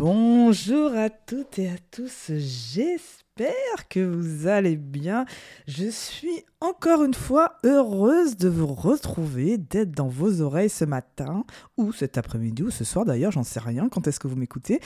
Bonjour à toutes et à tous, j'espère que vous allez bien. Je suis encore une fois heureuse de vous retrouver, d'être dans vos oreilles ce matin, ou cet après-midi, ou ce soir d'ailleurs, j'en sais rien, quand est-ce que vous m'écoutez.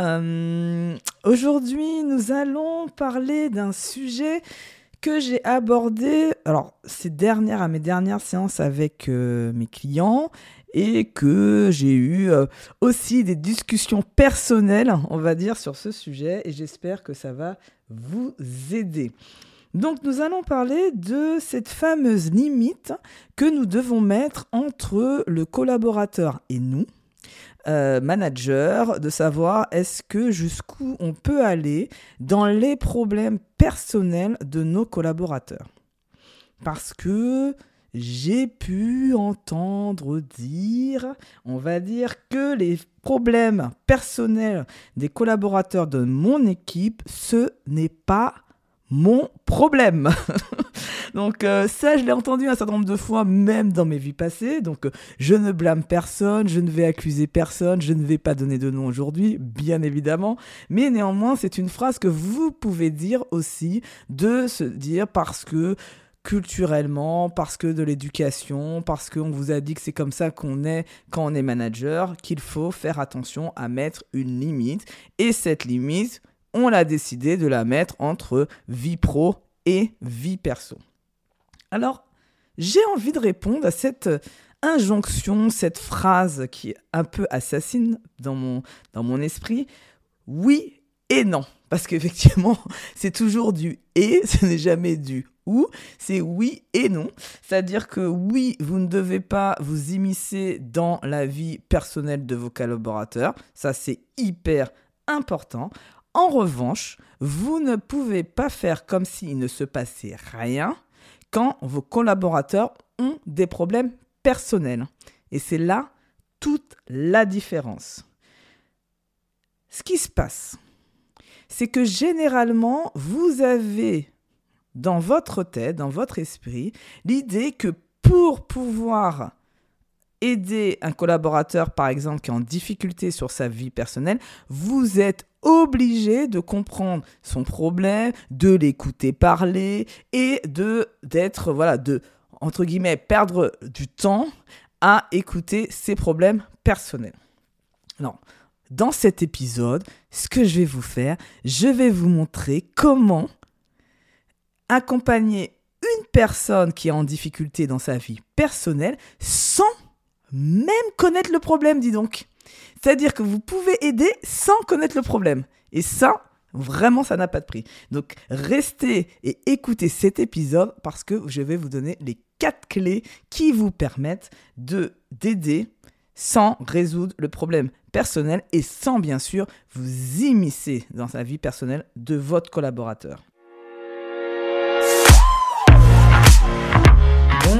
Euh, aujourd'hui, nous allons parler d'un sujet que j'ai abordé, alors ces dernières, à mes dernières séances avec euh, mes clients, et que j'ai eu euh, aussi des discussions personnelles, on va dire, sur ce sujet et j'espère que ça va vous aider. Donc nous allons parler de cette fameuse limite que nous devons mettre entre le collaborateur et nous, euh, manager, de savoir est-ce que jusqu'où on peut aller dans les problèmes personnels de nos collaborateurs. Parce que j'ai pu entendre dire, on va dire que les problèmes personnels des collaborateurs de mon équipe, ce n'est pas mon problème. donc euh, ça, je l'ai entendu un certain nombre de fois, même dans mes vies passées. Donc euh, je ne blâme personne, je ne vais accuser personne, je ne vais pas donner de nom aujourd'hui, bien évidemment. Mais néanmoins, c'est une phrase que vous pouvez dire aussi, de se dire parce que culturellement, parce que de l'éducation, parce qu'on vous a dit que c'est comme ça qu'on est quand on est manager, qu'il faut faire attention à mettre une limite. Et cette limite, on l'a décidé de la mettre entre vie pro et vie perso. Alors, j'ai envie de répondre à cette injonction, cette phrase qui est un peu assassine dans mon, dans mon esprit. Oui et non. Parce qu'effectivement, c'est toujours du et, ce n'est jamais du ou, c'est oui et non. C'est-à-dire que oui, vous ne devez pas vous immiscer dans la vie personnelle de vos collaborateurs. Ça, c'est hyper important. En revanche, vous ne pouvez pas faire comme s'il ne se passait rien quand vos collaborateurs ont des problèmes personnels. Et c'est là toute la différence. Ce qui se passe, c'est que généralement, vous avez dans votre tête, dans votre esprit, l'idée que pour pouvoir aider un collaborateur, par exemple, qui est en difficulté sur sa vie personnelle, vous êtes obligé de comprendre son problème, de l'écouter parler et de d'être voilà de entre guillemets perdre du temps à écouter ses problèmes personnels. Non. Dans cet épisode, ce que je vais vous faire, je vais vous montrer comment accompagner une personne qui est en difficulté dans sa vie personnelle sans même connaître le problème, dis donc. C'est-à-dire que vous pouvez aider sans connaître le problème. Et ça, vraiment, ça n'a pas de prix. Donc, restez et écoutez cet épisode parce que je vais vous donner les quatre clés qui vous permettent de d'aider sans résoudre le problème personnel et sans bien sûr vous immiscer dans sa vie personnelle de votre collaborateur.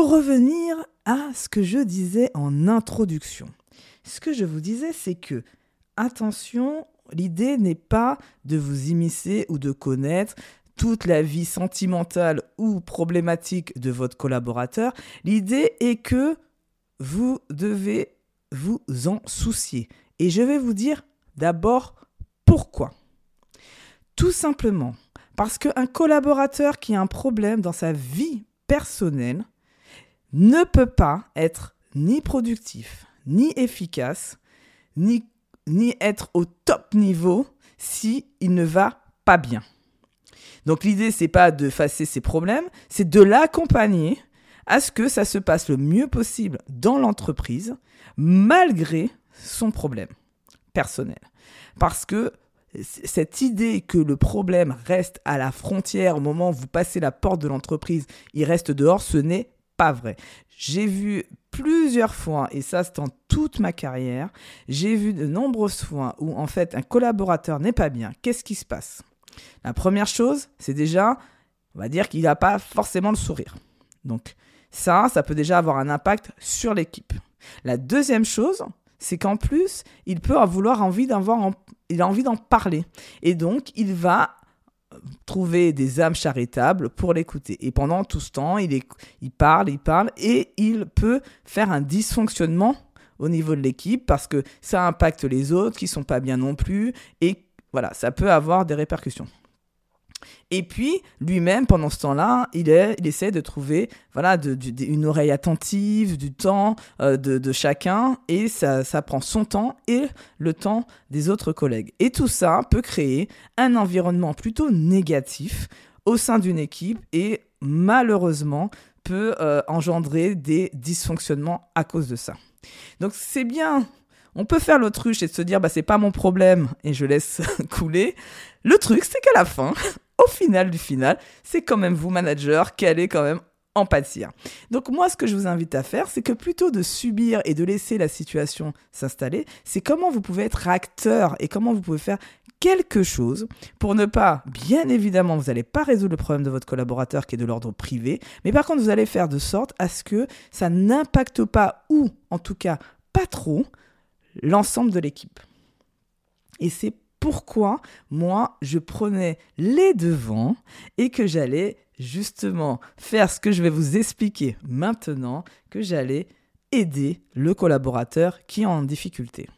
Pour revenir à ce que je disais en introduction, ce que je vous disais, c'est que, attention, l'idée n'est pas de vous immiscer ou de connaître toute la vie sentimentale ou problématique de votre collaborateur. L'idée est que vous devez vous en soucier. Et je vais vous dire d'abord pourquoi. Tout simplement parce qu'un collaborateur qui a un problème dans sa vie personnelle ne peut pas être ni productif, ni efficace, ni, ni être au top niveau si il ne va pas bien. Donc l'idée c'est pas de fasser ses problèmes, c'est de l'accompagner à ce que ça se passe le mieux possible dans l'entreprise malgré son problème personnel. Parce que cette idée que le problème reste à la frontière au moment où vous passez la porte de l'entreprise, il reste dehors, ce n'est pas vrai. J'ai vu plusieurs fois, et ça c'est en toute ma carrière, j'ai vu de nombreuses fois où en fait un collaborateur n'est pas bien. Qu'est-ce qui se passe? La première chose, c'est déjà, on va dire qu'il n'a pas forcément le sourire. Donc ça, ça peut déjà avoir un impact sur l'équipe. La deuxième chose, c'est qu'en plus, il peut avoir envie d'en parler. Et donc, il va trouver des âmes charitables pour l'écouter. Et pendant tout ce temps, il, parle, il parle, et il peut faire un dysfonctionnement au niveau de l'équipe parce que ça impacte les autres qui sont pas bien non plus, et voilà, ça peut avoir des répercussions. Et puis, lui-même, pendant ce temps-là, il, il essaie de trouver voilà, une oreille attentive, du temps euh, de, chacun, et ça, ça prend son temps et le temps des autres collègues. Et tout ça peut créer un environnement plutôt négatif au sein d'une équipe et malheureusement peut euh, engendrer des dysfonctionnements à cause de ça. Donc c'est bien on peut faire l'autruche et se dire bah c'est pas mon problème et je laisse couler. Le truc c'est qu'à la fin, au final du final, c'est quand même vous, manager, qui allez quand même en pâtir. Donc moi, ce que je vous invite à faire, c'est que plutôt de subir et de laisser la situation s'installer, c'est comment vous pouvez être acteur et comment vous pouvez faire quelque chose pour ne pas, bien évidemment, vous n'allez pas résoudre le problème de votre collaborateur qui est de l'ordre privé, mais par contre, vous allez faire de sorte à ce que ça n'impacte pas, ou en tout cas pas trop, l'ensemble de l'équipe. Et c'est pourquoi moi je prenais les devants et que j'allais justement faire ce que je vais vous expliquer maintenant, que j'allais aider le collaborateur qui est en difficulté.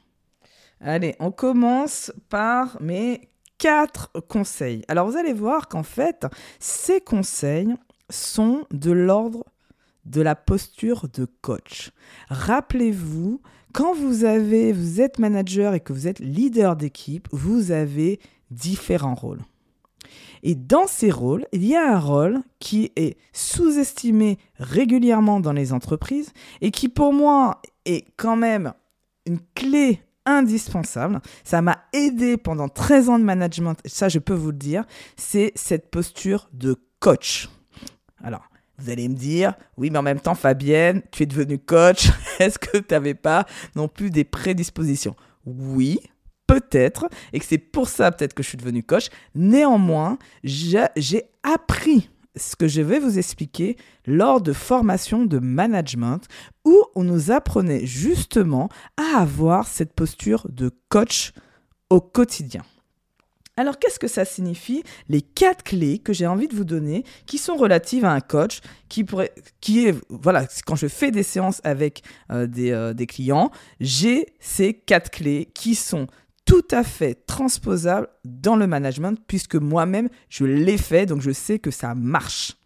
Allez, on commence par mes quatre conseils. Alors vous allez voir qu'en fait, ces conseils sont de l'ordre de la posture de coach. Rappelez-vous quand vous avez, vous êtes manager et que vous êtes leader d'équipe, vous avez différents rôles. Et dans ces rôles, il y a un rôle qui est sous-estimé régulièrement dans les entreprises et qui pour moi est quand même une clé indispensable. Ça m'a aidé pendant 13 ans de management, ça je peux vous le dire, c'est cette posture de coach. Alors, vous allez me dire, oui, mais en même temps, Fabienne, tu es devenue coach. Est-ce que tu n'avais pas non plus des prédispositions? Oui, peut-être, et que c'est pour ça peut-être que je suis devenue coach. Néanmoins, j'ai appris ce que je vais vous expliquer lors de formations de management où on nous apprenait justement à avoir cette posture de coach au quotidien. Alors qu'est-ce que ça signifie Les quatre clés que j'ai envie de vous donner, qui sont relatives à un coach, qui pourrait, qui est, voilà, quand je fais des séances avec euh, euh, des, clients, j'ai ces quatre clés qui sont tout à fait transposables dans le management, puisque moi-même, je l'ai fait, donc je sais que ça marche.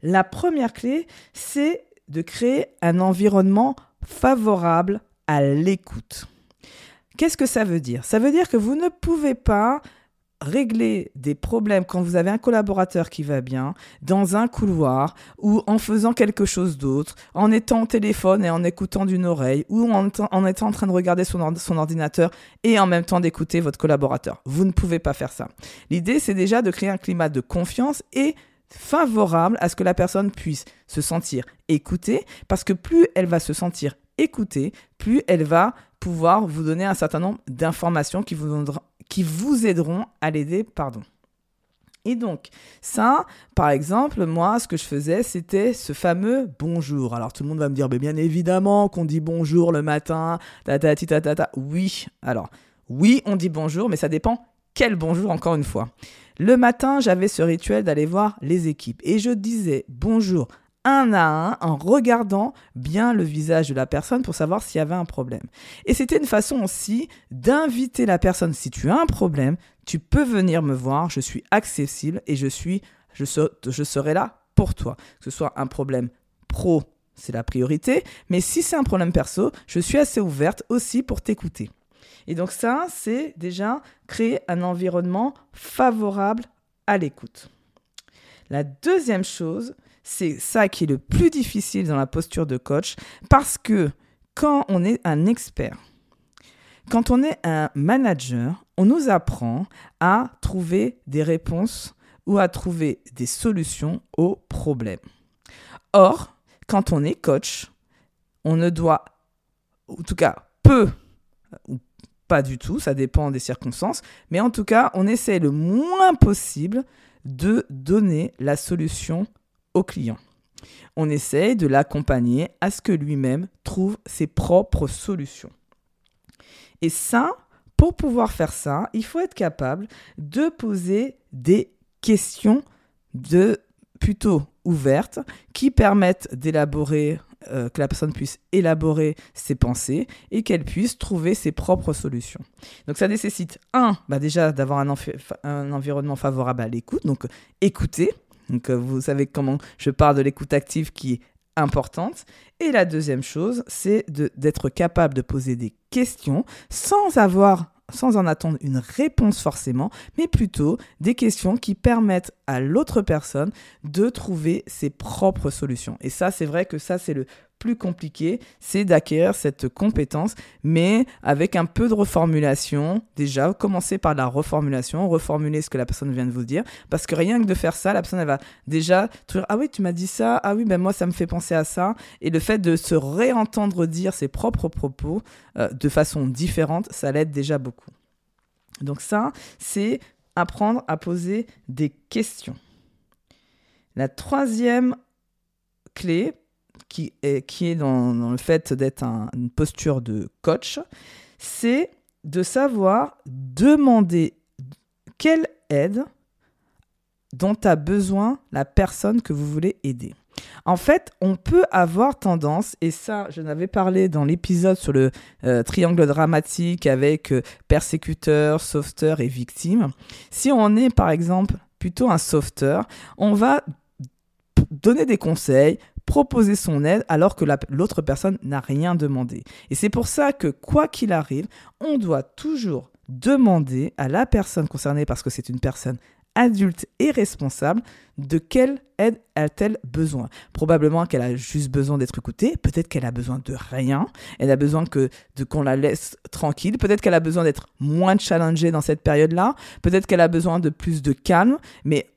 La première clé, c'est de créer un environnement favorable à l'écoute. Qu'est-ce que ça veut dire? Ça veut dire que vous ne pouvez pas régler des problèmes quand vous avez un collaborateur qui va bien dans un couloir ou en faisant quelque chose d'autre, en étant au téléphone et en écoutant d'une oreille ou en, étant en train de regarder son, son ordinateur et en même temps d'écouter votre collaborateur. Vous ne pouvez pas faire ça. L'idée, c'est déjà de créer un climat de confiance et favorable à ce que la personne puisse se sentir écoutée parce que plus elle va se sentir écoutée, plus elle va pouvoir vous donner un certain nombre d'informations qui vous, aideront à l'aider, pardon. Et donc, ça, par exemple, moi, ce que je faisais, c'était ce fameux bonjour. Alors, tout le monde va me dire, mais bien évidemment qu'on dit bonjour le matin, ta ta ta ta ta. Oui, alors, oui, on dit bonjour, mais ça dépend quel bonjour, encore une fois. Le matin, j'avais ce rituel d'aller voir les équipes et je disais bonjour un à un en regardant bien le visage de la personne pour savoir s'il y avait un problème. Et c'était une façon aussi d'inviter la personne. Si tu as un problème, tu peux venir me voir, je suis accessible et je suis, je, je serai là pour toi. Que ce soit un problème pro, c'est la priorité, mais si c'est un problème perso, je suis assez ouverte aussi pour t'écouter. Et donc ça, c'est déjà créer un environnement favorable à l'écoute. La deuxième chose, c'est ça qui est le plus difficile dans la posture de coach parce que quand on est un expert, quand on est un manager, on nous apprend à trouver des réponses ou à trouver des solutions aux problèmes. Or, quand on est coach, on ne doit, en tout cas, peu ou pas du tout, ça dépend des circonstances, mais en tout cas, on essaie le moins possible de donner la solution au client. On essaye de l'accompagner à ce que lui-même trouve ses propres solutions. Et ça, pour pouvoir faire ça, il faut être capable de poser des questions de plutôt ouvertes qui permettent d'élaborer euh, que la personne puisse élaborer ses pensées et qu'elle puisse trouver ses propres solutions. Donc ça nécessite, un, bah déjà d'avoir un, un, environnement favorable à l'écoute, donc écouter. Donc euh, vous savez comment je parle de l'écoute active qui est importante. Et la deuxième chose, c'est d'être capable de poser des questions sans avoir sans en attendre une réponse forcément, mais plutôt des questions qui permettent à l'autre personne de trouver ses propres solutions. Et ça, c'est vrai que ça, c'est le plus compliqué, c'est d'acquérir cette compétence, mais avec un peu de reformulation. Déjà, commencer par la reformulation, reformuler ce que la personne vient de vous dire, parce que rien que de faire ça, la personne va déjà dire ah oui tu m'as dit ça, ah oui ben moi ça me fait penser à ça, et le fait de se réentendre dire ses propres propos euh, de façon différente, ça l'aide déjà beaucoup. Donc ça, c'est apprendre à poser des questions. La troisième clé qui est, qui est dans, le fait d'être une posture de coach, c'est de savoir demander quelle aide dont a besoin la personne que vous voulez aider. En fait, on peut avoir tendance, et ça, je n'avais parlé dans l'épisode sur le euh, triangle dramatique avec euh, persécuteur, sauveteur et victime. Si on est, par exemple, plutôt un sauveteur, on va donner des conseils, proposer son aide alors que l'autre personne n'a rien demandé. Et c'est pour ça que quoi qu'il arrive, on doit toujours demander à la personne concernée, parce que c'est une personne adulte et responsable, de quelle aide a-t-elle besoin Probablement qu'elle a juste besoin d'être écoutée, peut-être qu'elle a besoin de rien, elle a besoin que de qu'on la laisse tranquille, peut-être qu'elle a besoin d'être moins challengée dans cette période-là, peut-être qu'elle a besoin de plus de calme, mais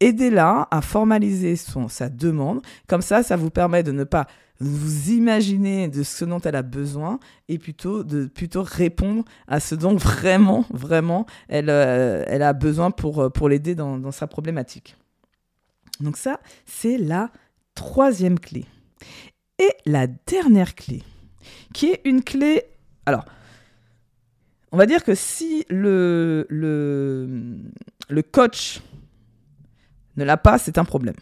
aidez-la à formaliser sa demande. Comme ça, ça vous permet de ne pas vous imaginer de ce dont elle a besoin et plutôt de plutôt répondre à ce dont vraiment, vraiment, elle, euh, a besoin pour, euh, pour l'aider dans, dans sa problématique. Donc ça, c'est la troisième clé. Et la dernière clé, qui est une clé... Alors, on va dire que si le, le coach ne l'a pas, c'est un problème.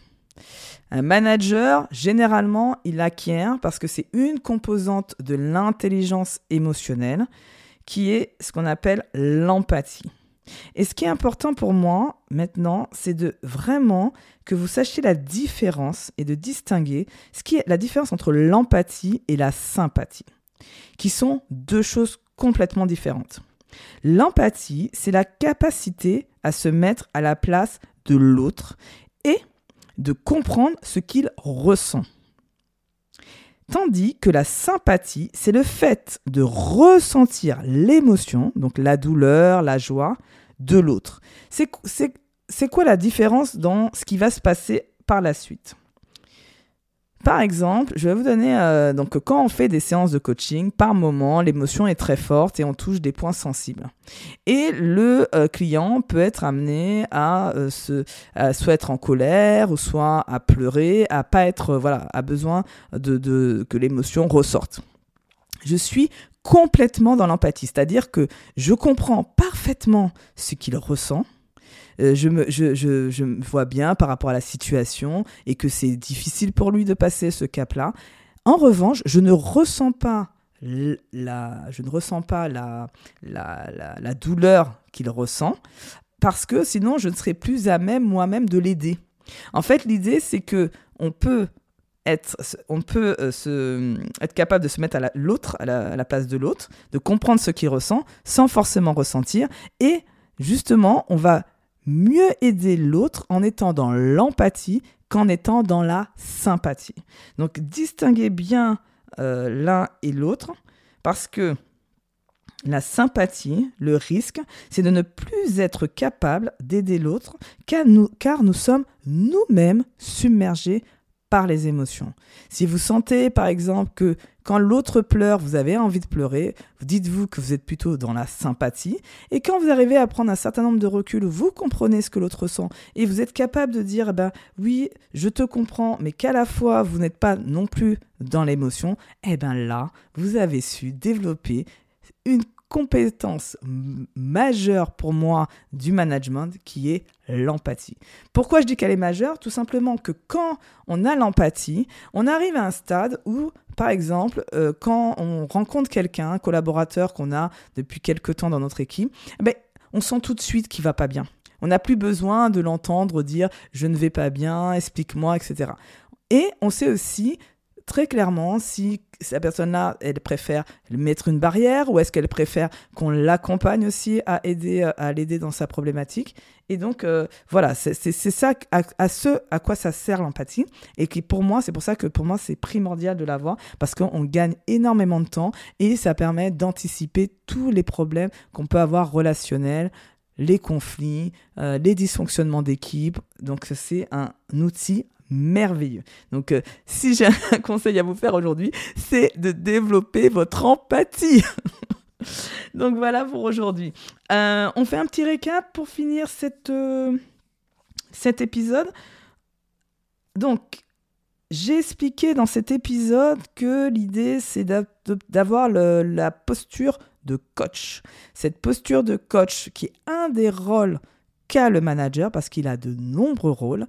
Un manager, généralement, il acquiert parce que c'est une composante de l'intelligence émotionnelle qui est ce qu'on appelle l'empathie. Et ce qui est important pour moi maintenant, c'est de vraiment que vous sachiez la différence et de distinguer ce qui est la différence entre l'empathie et la sympathie, qui sont deux choses complètement différentes. L'empathie, c'est la capacité à se mettre à la place de l'autre et de comprendre ce qu'il ressent. Tandis que la sympathie, c'est le fait de ressentir l'émotion, donc la douleur, la joie, de l'autre. C'est quoi la différence dans ce qui va se passer par la suite? Par exemple, je vais vous donner, euh, donc quand on fait des séances de coaching, par moment, l'émotion est très forte et on touche des points sensibles. Et le euh, client peut être amené à, euh, se, soit être en colère, ou soit à pleurer, à pas être, voilà, à besoin de, que l'émotion ressorte. Je suis complètement dans l'empathie, c'est-à-dire que je comprends parfaitement ce qu'il ressent, euh, je, me, vois bien par rapport à la situation et que c'est difficile pour lui de passer ce cap-là. En revanche, je ne ressens pas la, je ne ressens pas la, la, la, douleur qu'il ressent parce que sinon je ne serais plus à même moi-même de l'aider. En fait, l'idée c'est que on peut être, on peut euh, se, être capable de se mettre à l'autre, à, la place de l'autre, de comprendre ce qu'il ressent sans forcément ressentir et justement on va mieux aider l'autre en étant dans l'empathie qu'en étant dans la sympathie. Donc distinguez bien euh, l'un et l'autre parce que la sympathie, le risque, c'est de ne plus être capable d'aider l'autre car nous, car nous sommes nous-mêmes submergés par les émotions. Si vous sentez par exemple que quand l'autre pleure, vous avez envie de pleurer, dites-vous que vous êtes plutôt dans la sympathie. Et quand vous arrivez à prendre un certain nombre de recul, vous comprenez ce que l'autre sent. Et vous êtes capable de dire, ben oui, je te comprends, mais qu'à la fois vous n'êtes pas non plus dans l'émotion, eh bien là, vous avez su développer une compétence majeure pour moi du management qui est l'empathie. Pourquoi je dis qu'elle est majeure? Tout simplement que quand on a l'empathie, on arrive à un stade où, par exemple, euh, quand on rencontre quelqu'un, un collaborateur qu'on a depuis quelque temps dans notre équipe, eh ben, on sent tout de suite qu'il va pas bien. On n'a plus besoin de l'entendre dire je ne vais pas bien, explique-moi, etc. Et on sait aussi très clairement si cette personne-là, elle préfère mettre une barrière ou est-ce qu'elle préfère qu'on l'accompagne aussi à aider à l'aider dans sa problématique. Et donc, euh, voilà, c'est ça à, ce à quoi ça sert l'empathie. Et qui, pour moi, c'est pour ça que pour moi, c'est primordial de l'avoir parce qu'on gagne énormément de temps et ça permet d'anticiper tous les problèmes qu'on peut avoir relationnels, les conflits, euh, les dysfonctionnements d'équipe. Donc, c'est un outil merveilleux. Donc, euh, si j'ai un conseil à vous faire aujourd'hui, c'est de développer votre empathie. Donc voilà pour aujourd'hui. Euh, on fait un petit récap pour finir cette, euh, cet épisode. Donc, j'ai expliqué dans cet épisode que l'idée, c'est d'avoir la posture de coach. Cette posture de coach qui est un des rôles qu'a le manager, parce qu'il a de nombreux rôles,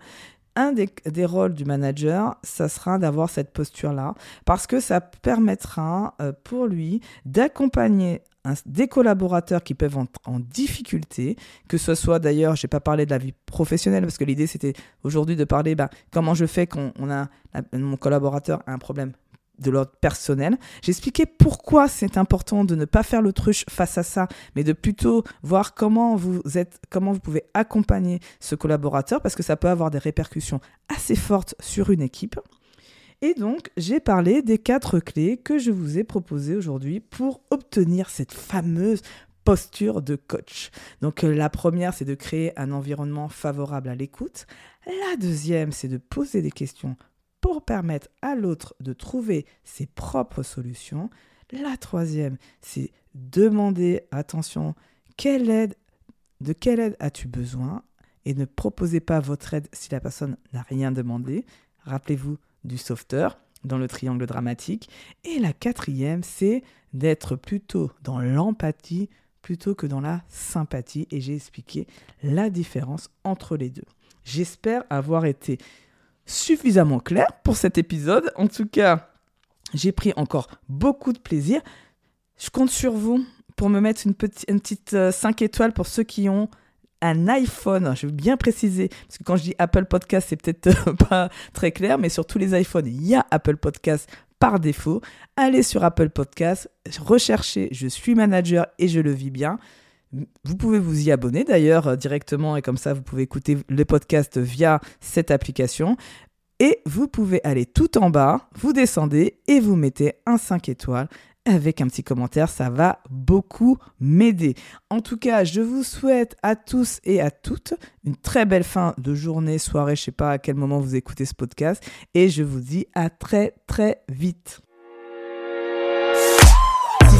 un des, rôles du manager, ça sera d'avoir cette posture-là, parce que ça permettra euh, pour lui d'accompagner des collaborateurs qui peuvent être en, difficulté, que ce soit d'ailleurs, je n'ai pas parlé de la vie professionnelle, parce que l'idée c'était aujourd'hui de parler ben, comment je fais quand on a, mon collaborateur a un problème de l'ordre personnel. J'expliquais pourquoi c'est important de ne pas faire l'autruche face à ça, mais de plutôt voir comment vous êtes, comment vous pouvez accompagner ce collaborateur, parce que ça peut avoir des répercussions assez fortes sur une équipe. Et donc, j'ai parlé des quatre clés que je vous ai proposées aujourd'hui pour obtenir cette fameuse posture de coach. Donc euh, la première, c'est de créer un environnement favorable à l'écoute. La deuxième, c'est de poser des questions pour permettre à l'autre de trouver ses propres solutions. La troisième, c'est demander, attention, quelle aide, de quelle aide as-tu besoin et ne proposez pas votre aide si la personne n'a rien demandé. Rappelez-vous du sauveteur dans le triangle dramatique. Et la quatrième, c'est d'être plutôt dans l'empathie plutôt que dans la sympathie. Et j'ai expliqué la différence entre les deux. J'espère avoir été suffisamment clair pour cet épisode. En tout cas, j'ai pris encore beaucoup de plaisir. Je compte sur vous pour me mettre une, petite, une petite 5 euh, étoiles pour ceux qui ont un iPhone. Je veux bien préciser, parce que quand je dis Apple Podcast, c'est peut-être euh, pas très clair, mais sur tous les iPhones, il y a Apple Podcast par défaut. Allez sur Apple Podcast, recherchez Je suis manager et je le vis bien. Vous pouvez vous y abonner d'ailleurs euh, directement et comme ça vous pouvez écouter le podcast via cette application. Et vous pouvez aller tout en bas, vous descendez et vous mettez un 5 étoiles avec un petit commentaire, ça va beaucoup m'aider. En tout cas, je vous souhaite à tous et à toutes une très belle fin de journée, soirée, je sais pas à quel moment vous écoutez ce podcast et je vous dis à très très vite